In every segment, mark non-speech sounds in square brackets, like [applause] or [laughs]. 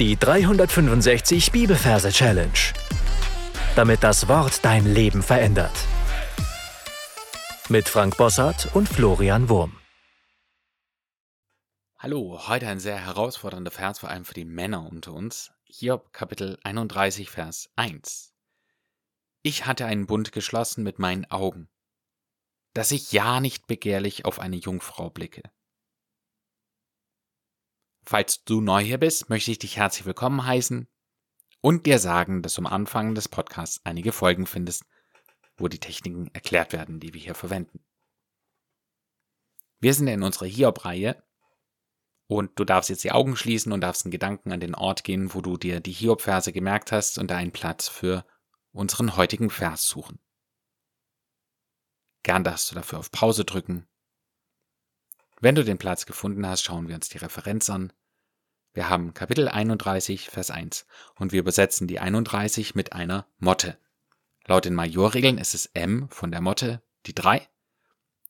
Die 365 Bibelverse Challenge. Damit das Wort dein Leben verändert. Mit Frank Bossart und Florian Wurm. Hallo, heute ein sehr herausfordernder Vers, vor allem für die Männer unter uns. Hiob Kapitel 31, Vers 1. Ich hatte einen Bund geschlossen mit meinen Augen, dass ich ja nicht begehrlich auf eine Jungfrau blicke. Falls du neu hier bist, möchte ich dich herzlich willkommen heißen und dir sagen, dass du am Anfang des Podcasts einige Folgen findest, wo die Techniken erklärt werden, die wir hier verwenden. Wir sind in unserer Hiob-Reihe und du darfst jetzt die Augen schließen und darfst in Gedanken an den Ort gehen, wo du dir die Hiob-Verse gemerkt hast und einen Platz für unseren heutigen Vers suchen. Gern darfst du dafür auf Pause drücken wenn du den Platz gefunden hast, schauen wir uns die Referenz an. Wir haben Kapitel 31, Vers 1 und wir übersetzen die 31 mit einer Motte. Laut den Majorregeln ist es M von der Motte, die 3.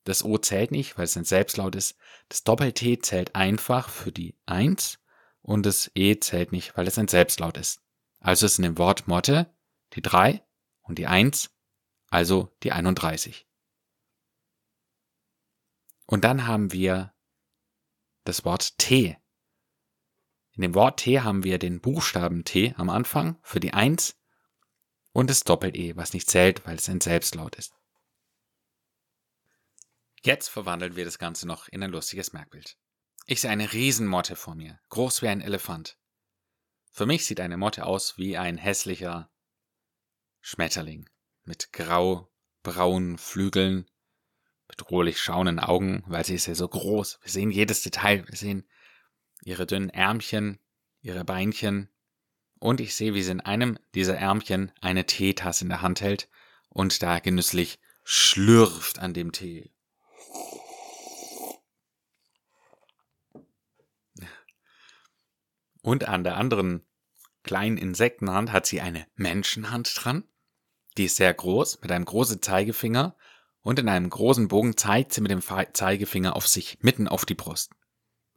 Das O zählt nicht, weil es ein Selbstlaut ist. Das Doppel-T zählt einfach für die 1 und das E zählt nicht, weil es ein Selbstlaut ist. Also ist in dem Wort Motte die 3 und die 1, also die 31. Und dann haben wir das Wort T. In dem Wort T haben wir den Buchstaben T am Anfang für die Eins und das Doppel-E, was nicht zählt, weil es ein Selbstlaut ist. Jetzt verwandeln wir das Ganze noch in ein lustiges Merkbild. Ich sehe eine Riesenmotte vor mir, groß wie ein Elefant. Für mich sieht eine Motte aus wie ein hässlicher Schmetterling mit grau-braunen Flügeln bedrohlich schauenden Augen, weil sie ist ja so groß. Wir sehen jedes Detail. Wir sehen ihre dünnen Ärmchen, ihre Beinchen. Und ich sehe, wie sie in einem dieser Ärmchen eine Teetasse in der Hand hält und da genüsslich schlürft an dem Tee. Und an der anderen kleinen Insektenhand hat sie eine Menschenhand dran. Die ist sehr groß, mit einem großen Zeigefinger und in einem großen Bogen zeigt sie mit dem Zeigefinger auf sich, mitten auf die Brust.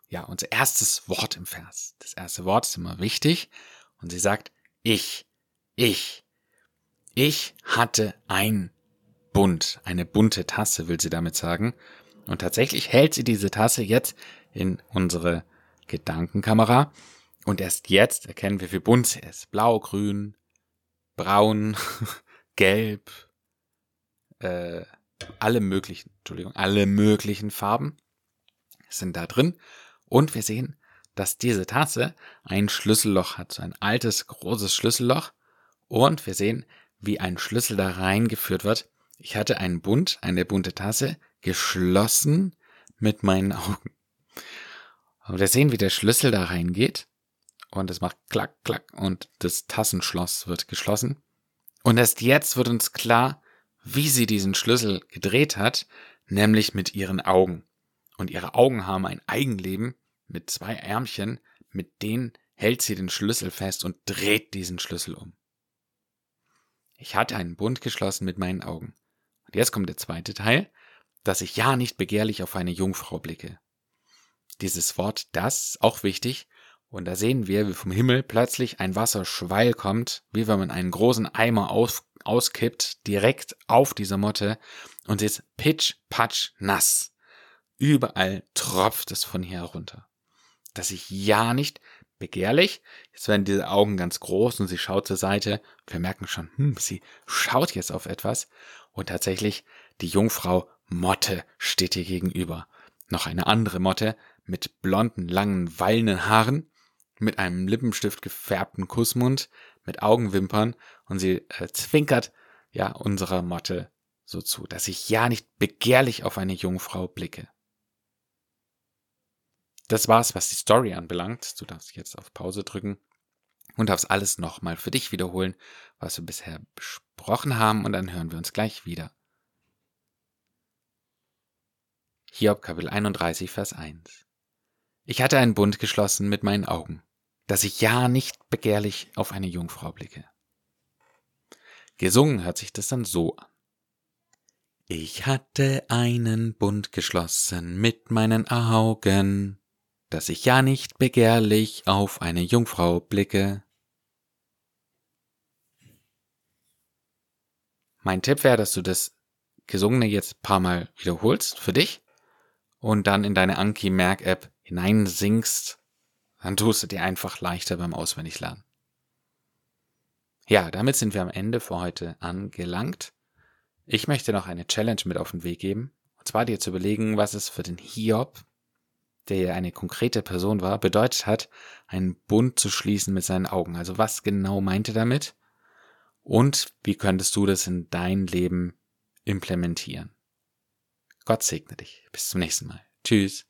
Ja, unser erstes Wort im Vers. Das erste Wort ist immer wichtig. Und sie sagt, ich, ich, ich hatte ein Bund, eine bunte Tasse, will sie damit sagen. Und tatsächlich hält sie diese Tasse jetzt in unsere Gedankenkamera. Und erst jetzt erkennen wir, wie bunt sie ist. Blau, grün, braun, [laughs] gelb, äh, alle möglichen, Entschuldigung, alle möglichen Farben sind da drin. Und wir sehen, dass diese Tasse ein Schlüsselloch hat, so ein altes, großes Schlüsselloch. Und wir sehen, wie ein Schlüssel da reingeführt wird. Ich hatte einen Bund, eine bunte Tasse, geschlossen mit meinen Augen. Und wir sehen, wie der Schlüssel da reingeht. Und es macht klack, klack und das Tassenschloss wird geschlossen. Und erst jetzt wird uns klar, wie sie diesen Schlüssel gedreht hat, nämlich mit ihren Augen. Und ihre Augen haben ein Eigenleben mit zwei Ärmchen, mit denen hält sie den Schlüssel fest und dreht diesen Schlüssel um. Ich hatte einen Bund geschlossen mit meinen Augen. Und jetzt kommt der zweite Teil, dass ich ja nicht begehrlich auf eine Jungfrau blicke. Dieses Wort das, auch wichtig, und da sehen wir, wie vom Himmel plötzlich ein Wasserschweil kommt, wie wenn man einen großen Eimer auf, auskippt, direkt auf diese Motte und sie ist pitch, patsch, nass. Überall tropft es von hier herunter. Dass ich ja nicht begehrlich, jetzt werden diese Augen ganz groß und sie schaut zur Seite. Wir merken schon, hm, sie schaut jetzt auf etwas und tatsächlich die Jungfrau Motte steht ihr gegenüber. Noch eine andere Motte mit blonden, langen, wallenden Haaren mit einem Lippenstift gefärbten Kussmund, mit Augenwimpern und sie äh, zwinkert ja unserer Motte so zu, dass ich ja nicht begehrlich auf eine Jungfrau blicke. Das war's, was die Story anbelangt. Du darfst jetzt auf Pause drücken und darfst alles nochmal für dich wiederholen, was wir bisher besprochen haben und dann hören wir uns gleich wieder. Hiob Kapitel 31, Vers 1. Ich hatte einen Bund geschlossen mit meinen Augen dass ich ja nicht begehrlich auf eine Jungfrau blicke. Gesungen hört sich das dann so an. Ich hatte einen Bund geschlossen mit meinen Augen, dass ich ja nicht begehrlich auf eine Jungfrau blicke. Mein Tipp wäre, dass du das Gesungene jetzt ein paar Mal wiederholst für dich und dann in deine Anki Merk App hineinsingst. Dann tust du dir einfach leichter beim Auswendiglernen. Ja, damit sind wir am Ende für heute angelangt. Ich möchte noch eine Challenge mit auf den Weg geben. Und zwar dir zu überlegen, was es für den Hiob, der eine konkrete Person war, bedeutet hat, einen Bund zu schließen mit seinen Augen. Also was genau meinte damit? Und wie könntest du das in dein Leben implementieren? Gott segne dich. Bis zum nächsten Mal. Tschüss.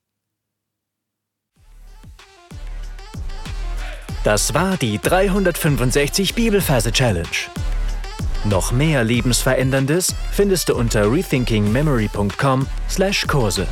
Das war die 365 Bibelferse Challenge. Noch mehr Lebensveränderndes findest du unter rethinkingmemory.com/Kurse.